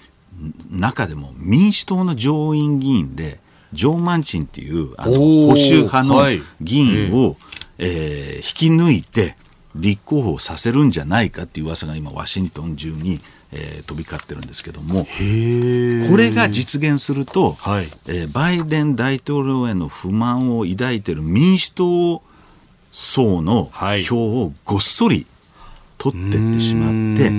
中でも民主党の上院議員でジョー・マンチンっていうあの保守派の議員を、はい、えー、引き抜いて立候補させるんじゃないかっていう噂が今ワシントン中に、えー、飛び交ってるんですけどもこれが実現すると、はい、えー、バイデン大統領への不満を抱いている民主党層の票をごっそり取っていってしまってあ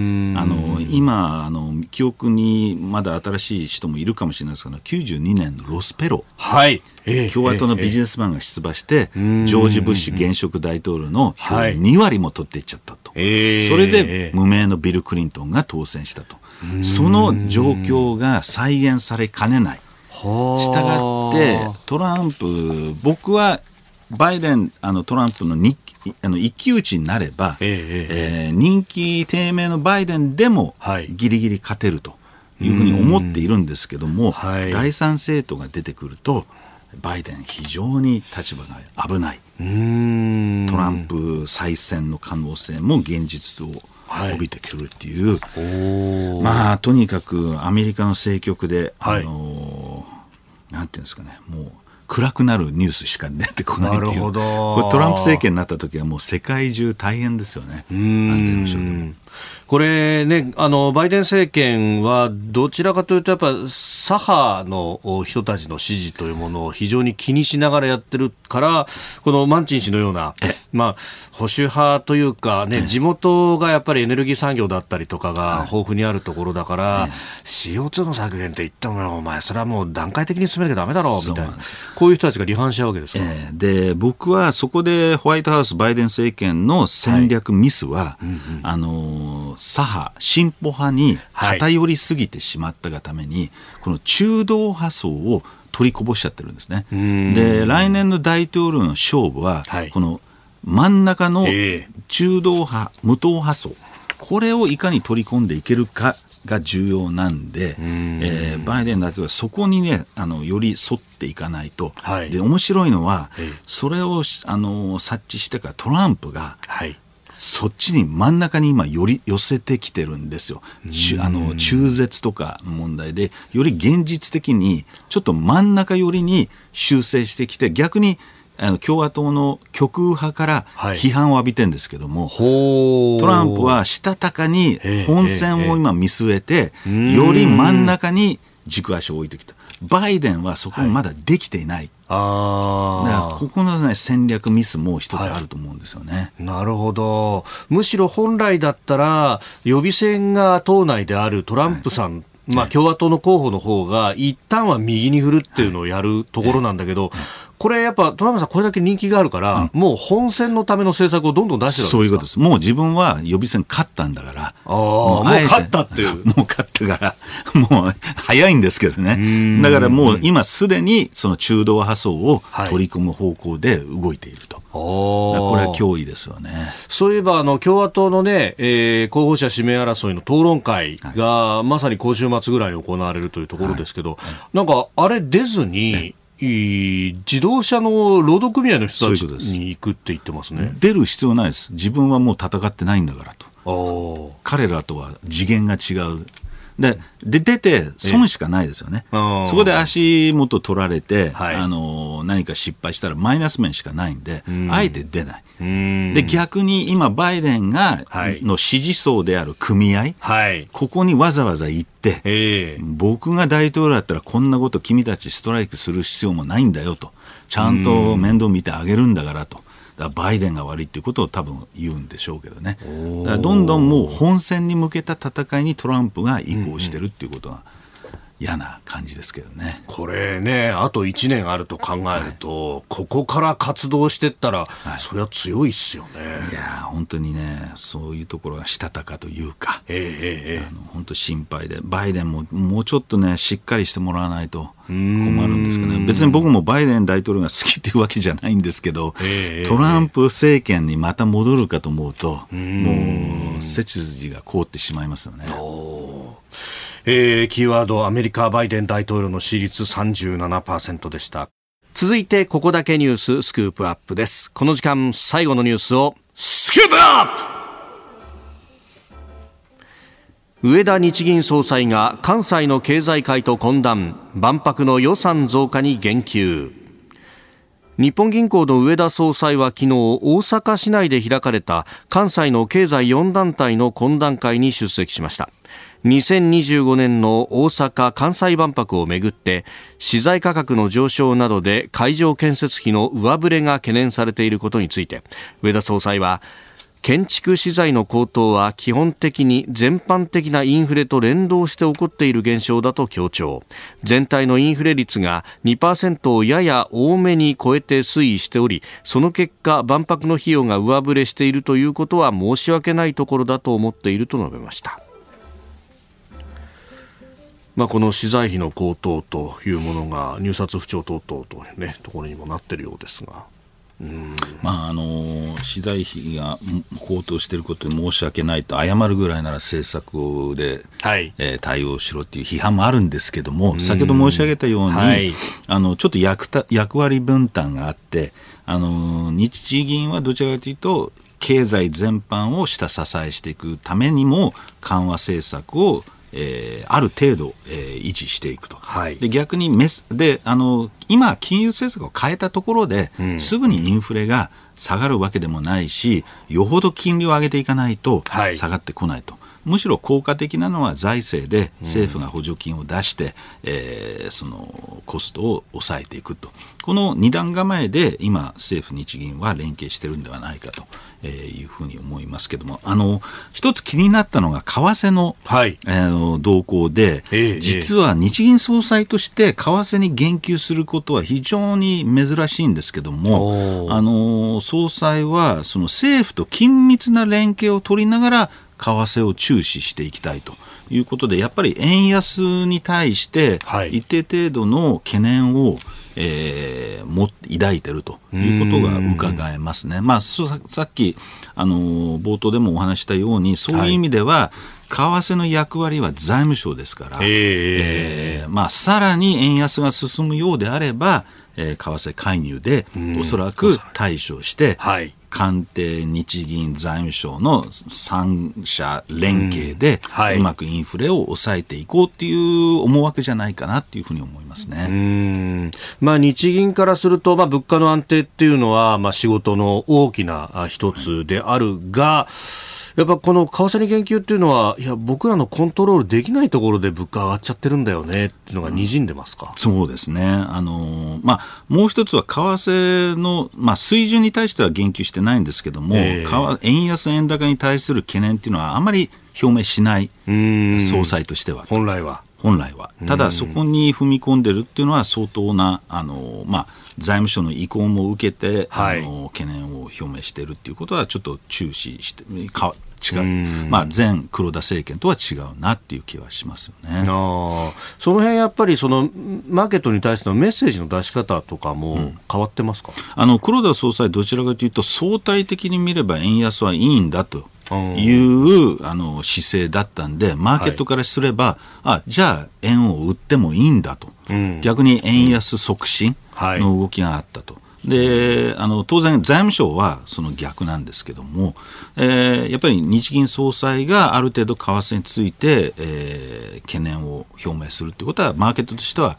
の今あの記憶にまだ新しい人もいるかもしれないですけど92年のロスペロ、はい。えー、共和党のビジネスマンが出馬して、えー、ジョージ・ブッシュ現職大統領の票2割も取っていっちゃったと、はい、それで無名のビル・クリントンが当選したと、その状況が再現されかねない。したがってトランプ僕はバイデンあのトランプの日あの一騎打ちになれば、えええー、人気低迷のバイデンでもぎりぎり勝てるというふうに思っているんですけども、はい、第三政党が出てくるとバイデン非常に立場が危ない。トランプ再選の可能性も現実を帯びてくるっていう、はい、まあとにかくアメリカの政局で、はい、あのなんていうんですかねもう暗くなるニュースしか出てこないっていう。これトランプ政権になった時はもう世界中大変ですよね。安全保障でも。これね、あの、バイデン政権はどちらかというと、やっぱ左派の人たちの支持というものを非常に気にしながらやってるから、このマンチン氏のような、まあ、保守派というかね、地元がやっぱりエネルギー産業だったりとかが豊富にあるところだから、CO2 の削減って言っても、お前、それはもう段階的に進めなきゃだめだろうみたいな、こういう人たちが離反しちゃうわけですか、えー、で、僕はそこでホワイトハウス、バイデン政権の戦略ミスは、はい。うんうん、あの左派、進歩派に偏りすぎてしまったがために、はい、この中道派層を取りこぼしちゃってるんですね。で、来年の大統領の勝負は、はい、この真ん中の中道派、無党派層、これをいかに取り込んでいけるかが重要なんで、えー、バイデン大統領はそこにね、あの、より沿っていかないと。はい、で、面白いのは、それを、あの、察知してからトランプが、はいそっちに真ん中に今より寄せてきてるんですよ。あの中絶とかの問題でより現実的にちょっと真ん中寄りに修正してきて逆にあの共和党の極右派から批判を浴びてるんですけども、はい、トランプはしたたかに本選を今見据えてより真ん中に軸足を置いてきた。バイデンはそこまだできていない。はい、ここの、ね、戦略ミスも一つあると思うんですよね、はい、なるほど。むしろ本来だったら、予備選が党内であるトランプさん、はい、まあ、共和党の候補の方が、一旦は右に振るっていうのをやるところなんだけど、これやっぱトランプさん、これだけ人気があるから、うん、もう本選のための政策をどんどん出してるそういうことです。もう自分は予備選勝ったんだから。あもう勝ったっていう。もう勝ったから、もう早いんですけどね。だからもう今すでにその中道派層を取り組む方向で動いていると。はいこれは脅威ですよねそういえばあの共和党のね、えー、候補者指名争いの討論会が、はい、まさに今週末ぐらいに行われるというところですけど、はい、なんかあれ出ずに、自動車の労働組合の人たちに行くって言ってますね。出る必要ないです、自分はもう戦ってないんだからと、彼らとは次元が違う、でで出て損しかないですよね、そこで足元取られて、はい、あの何か失敗したらマイナス面しかないんで、ん。あえて出ない。で逆に今、バイデンが、はい、の支持層である組合、はい、ここにわざわざ行って、えー、僕が大統領だったらこんなこと君たちストライクする必要もないんだよと、ちゃんと面倒見てあげるんだからと。だバイデンが悪いっていうことを多分言うんでしょうけどね。どんどんもう本選に向けた戦いにトランプが移行してるっていうことが。嫌な感じですけどね。これね、あと1年あると考えると、はい、ここから活動していったら、はい、それは強いっすよね。いや本当にね、そういうところがしたたかというか、えー、えー、あの本当心配で、バイデンももうちょっとね、しっかりしてもらわないと困るんですけどね、別に僕もバイデン大統領が好きっていうわけじゃないんですけど、えー、トランプ政権にまた戻るかと思うと、もう背筋が凍ってしまいますよね。えー、キーワードアメリカバイデン大統領の支持率37%でした。続いてここだけニューススクープアップです。この時間最後のニュースをスクープアップ!上田日銀総裁が関西の経済界と懇談。万博の予算増加に言及。日本銀行の上田総裁は昨日大阪市内で開かれた関西の経済4団体の懇談会に出席しました。2025年の大阪・関西万博をめぐって資材価格の上昇などで会場建設費の上振れが懸念されていることについて上田総裁は建築資材の高騰は基本的に全般的なインフレと連動して起こっている現象だと強調。全体のインフレ率が2%をやや多めに超えて推移しておりその結果万博の費用が上振れしているということは申し訳ないところだと思っていると述べました。まあ、この資材費の高騰というものが入札不調等々という、ね、ところにもなっているようですが。まああの資材費が高騰していることに申し訳ないと謝るぐらいなら政策で、はい。えー、対応しろっていう批判もあるんですけども、先ほど申し上げたように、はい、あのちょっと役た役割分担があって、あの日銀はどちらかというと経済全般を下支えしていくためにも緩和政策をえー、ある程度、えー、維持していくと、はい、で逆にメスであの今、金融政策を変えたところで、うん、すぐにインフレが下がるわけでもないし、よほど金利を上げていかないと下がってこないと。はいむしろ効果的なのは財政で政府が補助金を出して、うん、えー、そのコストを抑えていくと。この二段構えで今、政府・日銀は連携してるんではないかとえー、いうふうに思いますけども、あの、一つ気になったのが、為替の、はい、えー、動向で、えー、実は日銀総裁として為替に言及することは非常に珍しいんですけども、あの、総裁は、その政府と緊密な連携を取りながら、為替を注視していきたいと。いうことで、やっぱり円安に対して、一定程度の懸念を、えー、も抱いてるということが伺えますね。まあ、さっき、あの、冒頭でもお話したように、そういう意味では、為替の役割は財務省ですから、えー、まあ、さらに円安が進むようであれば、えー、為替介入で、おそらく対処して、はい、官邸、日銀、財務省の3者連携で、うはい、うまくインフレを抑えていこうっていう思惑じゃないかなっていうふうに思いますね。まあ、日銀からすると、まあ、物価の安定っていうのは、まあ、仕事の大きな一つであるが、はいやっぱこの為替に言及っていうのは、いや、僕らのコントロールできないところで物価上がっちゃってるんだよねっていうのがにじんでますか、うん、そうですね。あの、まあ、もう一つは為替の、まあ、水準に対しては言及してないんですけども、えー、円安円高に対する懸念っていうのはあまり表明しない、総裁としては。本来は。本来は。ただ、そこに踏み込んでるっていうのは相当な、あの、まあ、財務省の意向も受けて、はい、あの懸念を表明しているっていうことはちょっと注視してか違う、まあ、前黒田政権とは違うなっていう気はしますよね。あその辺やっぱりそのマーケットに対してのメッセージの出し方とかも変わってますか、うん、あの黒田総裁、どちらかというと相対的に見れば円安はいいんだと。いうあの姿勢だったんで、マーケットからすれば、はい、あじゃあ、円を売ってもいいんだと、うん、逆に円安促進の動きがあったと。であの当然、財務省はその逆なんですけども、えー、やっぱり日銀総裁がある程度、為替について、えー、懸念を表明するということは、マーケットとしては、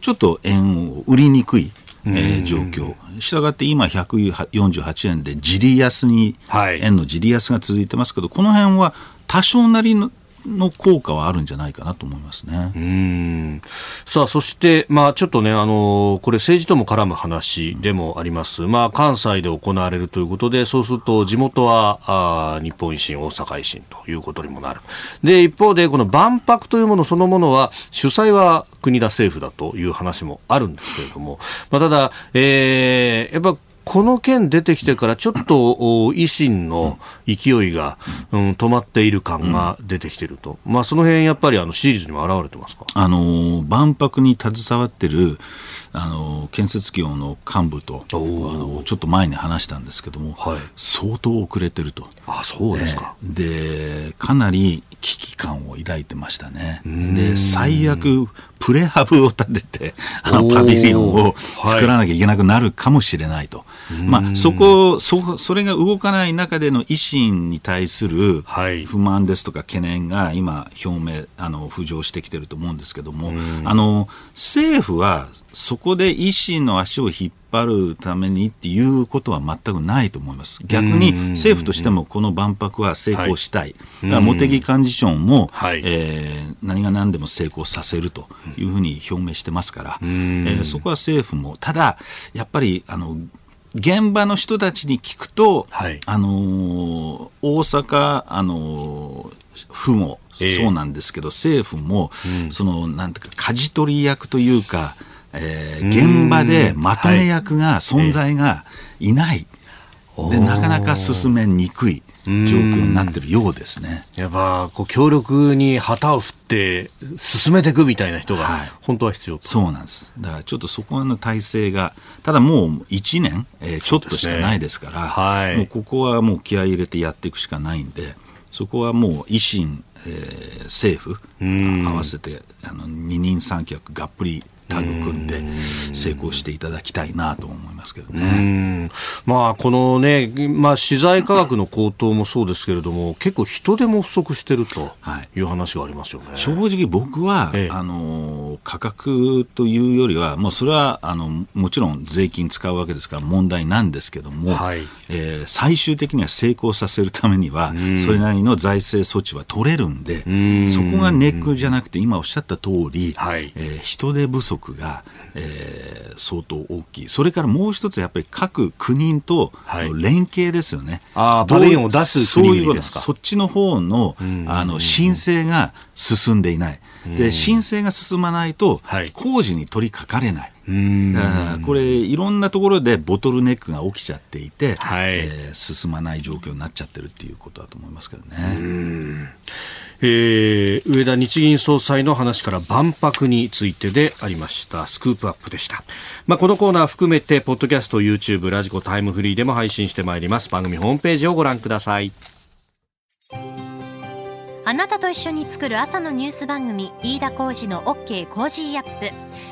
ちょっと円を売りにくい、えー、状況。したがって今148円で自利安に、はい、円の自利安が続いてますけど、この辺は多少なりのの効果はあるんじゃないかなと思いますね。うんさあ、そして、まあ、ちょっとね、あの、これ政治とも絡む話でもあります。まあ、関西で行われるということで、そうすると地元は、あ日本維新、大阪維新ということにもなる。で、一方で、この万博というものそのものは、主催は国田政府だという話もあるんですけれども、まあ、ただ、えー、やっぱこの件出てきてからちょっと維新の勢いが、うん、止まっている感が出てきていると、まあ、その辺やっぱりあの支持率にも表れてますか？あの万博に携わってるあの建設企業の幹部とあのちょっと前に話したんですけども、はい、相当遅れてると。あそうですか、えー、でかなり危機感を抱いてましたね。で最悪プレハブを建てて、あのパビリオンを作らなきゃいけなくなるかもしれないと。はい、まあ、そこ、そ、それが動かない中での維新に対する不満ですとか懸念が今表明、あの、浮上してきてると思うんですけども、あの、政府はそこで維新の足を引っ張るためにっていうことは全くないと思います。逆に政府としてもこの万博は成功したい。だから茂木幹事長も、はい、えー、何が何でも成功させるというふうに表明してますから、えー、そこは政府も、ただ、やっぱり、あの、現場の人たちに聞くと、はい、あのー、大阪、あのー、府もそうなんですけど、えー、政府も、うん、その、なんていうか、舵取り役というか、えー、現場でまとめ役が、存在がいない、でなかなか進めにくい。状況になってるようですね。やっぱこう強力に旗を振って進めていくみたいな人が本当は必要、はい、そうなんです。だからちょっとそこの体制がただもう1年、えー、ちょっとしかないですから、ねはい、もうここはもう気合い入れてやっていくしかないんで。そこはもう維新、えー、政府合わせてあの二人三脚がっぷりタッグ組んで成功していただきたいなと思いますけどね。まあ、このね、まあ、資材価格の高騰もそうですけれども、結構人手も不足してるとい。う話がありますよね。はい、正直僕は、ええ、あの、価格というよりは、もうそれは、あの、もちろん税金使うわけですから問題なんですけども、はい、えー、最終的には成功させるためには、それなりの財政措置は取れるんで、そこがネックじゃなくて、今おっしゃった通り、はい、えー、人手不足が、えー、相当大きい、それからもう一つ、やっぱり各国と連携ですよね、はい、あパビリオンを出すそういうことそっちの方のあの申請が進んでいない、で申請が進まないと、工事に取りかかれない。これ、いろんなところでボトルネックが起きちゃっていて、はい、えー、進まない状況になっちゃってるっていうことだと思いますけどね。えー、上田日銀総裁の話から万博についてでありました。スクープアップでした、まあ、このコーナー含めてポッドキャスト YouTube ラジコタイムフリーでも配信してまいります。番組ホームページをご覧ください。あなたと一緒に作る朝のニュース番組飯田浩司の OK コージーアップ